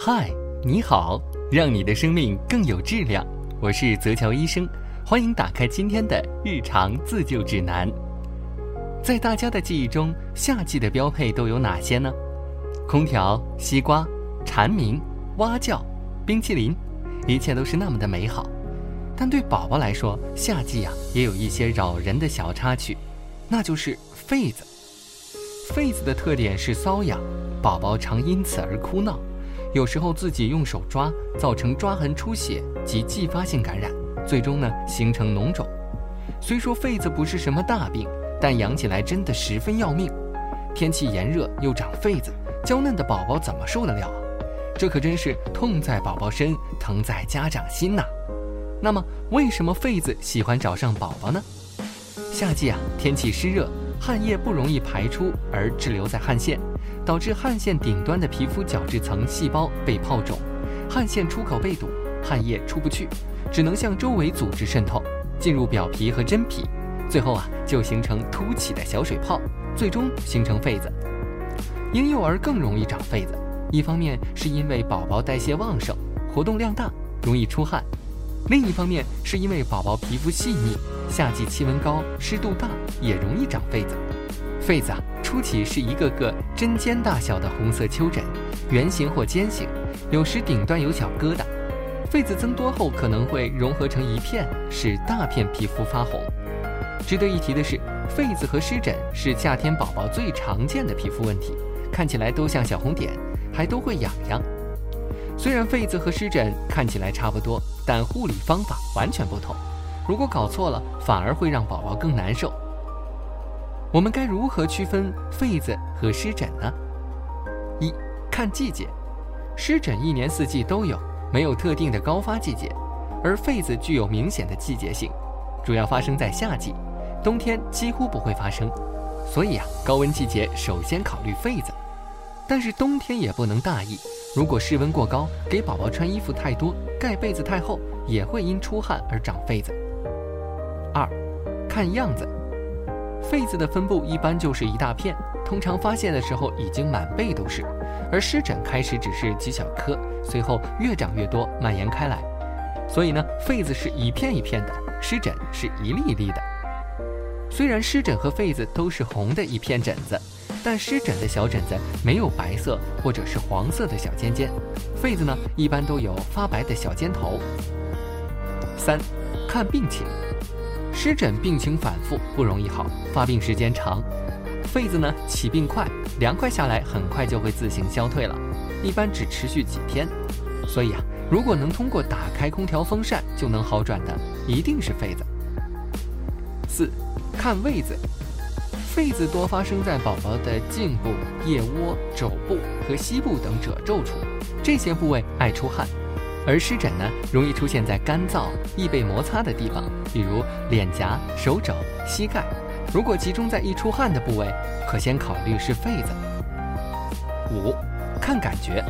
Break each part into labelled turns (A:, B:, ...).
A: 嗨，你好，让你的生命更有质量。我是泽乔医生，欢迎打开今天的日常自救指南。在大家的记忆中，夏季的标配都有哪些呢？空调、西瓜、蝉鸣、蛙叫、冰淇淋，一切都是那么的美好。但对宝宝来说，夏季啊也有一些扰人的小插曲，那就是痱子。痱子的特点是瘙痒，宝宝常因此而哭闹。有时候自己用手抓，造成抓痕出血及继发性感染，最终呢形成脓肿。虽说痱子不是什么大病，但养起来真的十分要命。天气炎热又长痱子，娇嫩的宝宝怎么受得了啊？这可真是痛在宝宝身，疼在家长心呐。那么为什么痱子喜欢找上宝宝呢？夏季啊，天气湿热，汗液不容易排出而滞留在汗腺。导致汗腺顶端的皮肤角质层细胞被泡肿，汗腺出口被堵，汗液出不去，只能向周围组织渗透，进入表皮和真皮，最后啊就形成凸起的小水泡，最终形成痱子。婴幼儿更容易长痱子，一方面是因为宝宝代谢旺盛，活动量大，容易出汗；另一方面是因为宝宝皮肤细腻，夏季气温高，湿度大，也容易长痱子。痱子啊。初期是一个个针尖大小的红色丘疹，圆形或尖形，有时顶端有小疙瘩。痱子增多后可能会融合成一片，使大片皮肤发红。值得一提的是，痱子和湿疹是夏天宝宝最常见的皮肤问题，看起来都像小红点，还都会痒痒。虽然痱子和湿疹看起来差不多，但护理方法完全不同。如果搞错了，反而会让宝宝更难受。我们该如何区分痱子和湿疹呢？一看季节，湿疹一年四季都有，没有特定的高发季节，而痱子具有明显的季节性，主要发生在夏季，冬天几乎不会发生。所以啊，高温季节首先考虑痱子。但是冬天也不能大意，如果室温过高，给宝宝穿衣服太多，盖被子太厚，也会因出汗而长痱子。二看样子。痱子的分布一般就是一大片，通常发现的时候已经满背都是；而湿疹开始只是几小颗，随后越长越多，蔓延开来。所以呢，痱子是一片一片的，湿疹是一粒一粒的。虽然湿疹和痱子都是红的一片疹子，但湿疹的小疹子没有白色或者是黄色的小尖尖，痱子呢一般都有发白的小尖头。三，看病情。湿疹病情反复，不容易好，发病时间长；痱子呢，起病快，凉快下来很快就会自行消退了，一般只持续几天。所以啊，如果能通过打开空调、风扇就能好转的，一定是痱子。四，看位子，痱子多发生在宝宝的颈部、腋窝、肘部和膝部等褶皱处，这些部位爱出汗。而湿疹呢，容易出现在干燥、易被摩擦的地方，比如脸颊、手肘、膝盖。如果集中在易出汗的部位，可先考虑是痱子。五，看感觉，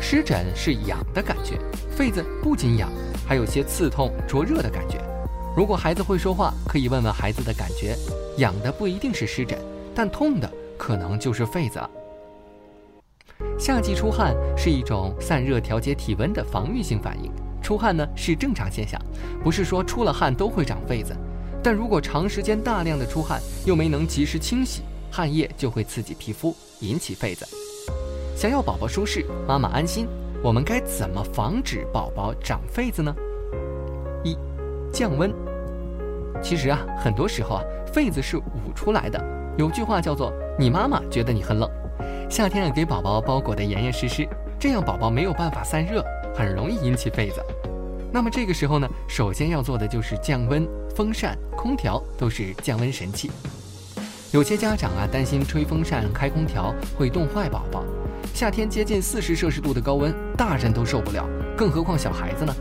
A: 湿疹是痒的感觉，痱子不仅痒，还有些刺痛、灼热的感觉。如果孩子会说话，可以问问孩子的感觉，痒的不一定是湿疹，但痛的可能就是痱子了。夏季出汗是一种散热、调节体温的防御性反应。出汗呢是正常现象，不是说出了汗都会长痱子。但如果长时间大量的出汗，又没能及时清洗，汗液就会刺激皮肤，引起痱子。想要宝宝舒适，妈妈安心，我们该怎么防止宝宝长痱子呢？一，降温。其实啊，很多时候啊，痱子是捂出来的。有句话叫做“你妈妈觉得你很冷”。夏天啊，给宝宝包裹得严严实实，这样宝宝没有办法散热，很容易引起痱子。那么这个时候呢，首先要做的就是降温，风扇、空调都是降温神器。有些家长啊担心吹风扇、开空调会冻坏宝宝。夏天接近四十摄氏度的高温，大人都受不了，更何况小孩子呢？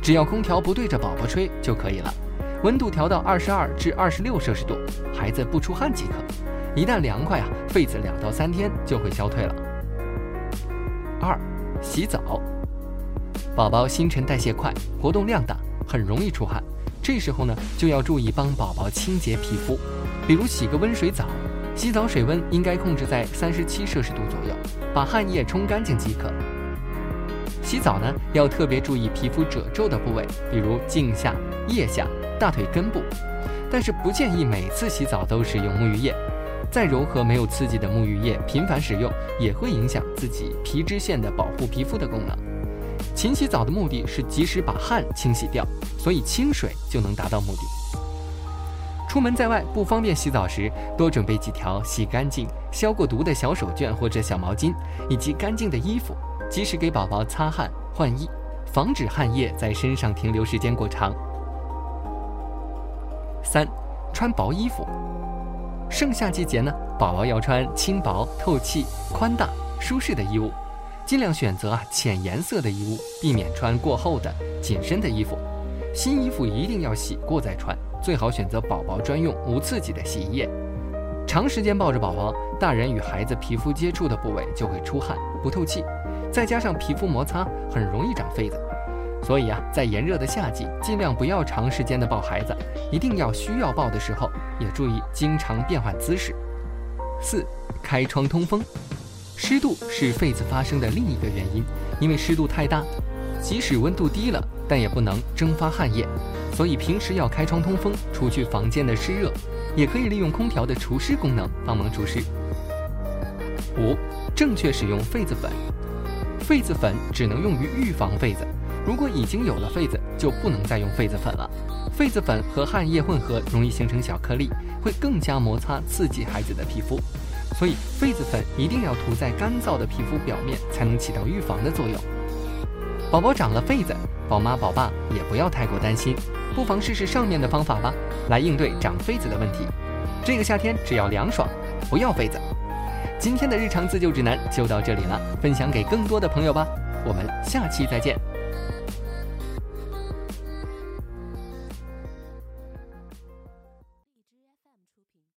A: 只要空调不对着宝宝吹就可以了，温度调到二十二至二十六摄氏度，孩子不出汗即可。一旦凉快啊，痱子两到三天就会消退了。二，洗澡。宝宝新陈代谢快，活动量大，很容易出汗，这时候呢就要注意帮宝宝清洁皮肤，比如洗个温水澡，洗澡水温应该控制在三十七摄氏度左右，把汗液冲干净即可。洗澡呢，要特别注意皮肤褶皱的部位，比如颈下、腋下、大腿根部。但是不建议每次洗澡都使用沐浴液。再柔和没有刺激的沐浴液，频繁使用也会影响自己皮脂腺的保护皮肤的功能。勤洗澡的目的是及时把汗清洗掉，所以清水就能达到目的。出门在外不方便洗澡时，多准备几条洗干净、消过毒的小手绢或者小毛巾，以及干净的衣服，及时给宝宝擦汗换衣，防止汗液在身上停留时间过长。三，穿薄衣服。盛夏季节呢，宝宝要穿轻薄、透气、宽大、舒适的衣物，尽量选择啊浅颜色的衣物，避免穿过厚的紧身的衣服。新衣服一定要洗过再穿，最好选择宝宝专用无刺激的洗衣液。长时间抱着宝宝，大人与孩子皮肤接触的部位就会出汗、不透气，再加上皮肤摩擦，很容易长痱子。所以啊，在炎热的夏季，尽量不要长时间的抱孩子，一定要需要抱的时候，也注意经常变换姿势。四，开窗通风。湿度是痱子发生的另一个原因，因为湿度太大，即使温度低了，但也不能蒸发汗液，所以平时要开窗通风，除去房间的湿热，也可以利用空调的除湿功能帮忙除湿。五，正确使用痱子粉。痱子粉只能用于预防痱子。如果已经有了痱子，就不能再用痱子粉了。痱子粉和汗液混合，容易形成小颗粒，会更加摩擦刺激孩子的皮肤。所以，痱子粉一定要涂在干燥的皮肤表面，才能起到预防的作用。宝宝长了痱子，宝妈宝爸也不要太过担心，不妨试试上面的方法吧，来应对长痱子的问题。这个夏天只要凉爽，不要痱子。今天的日常自救指南就到这里了，分享给更多的朋友吧。我们下期再见。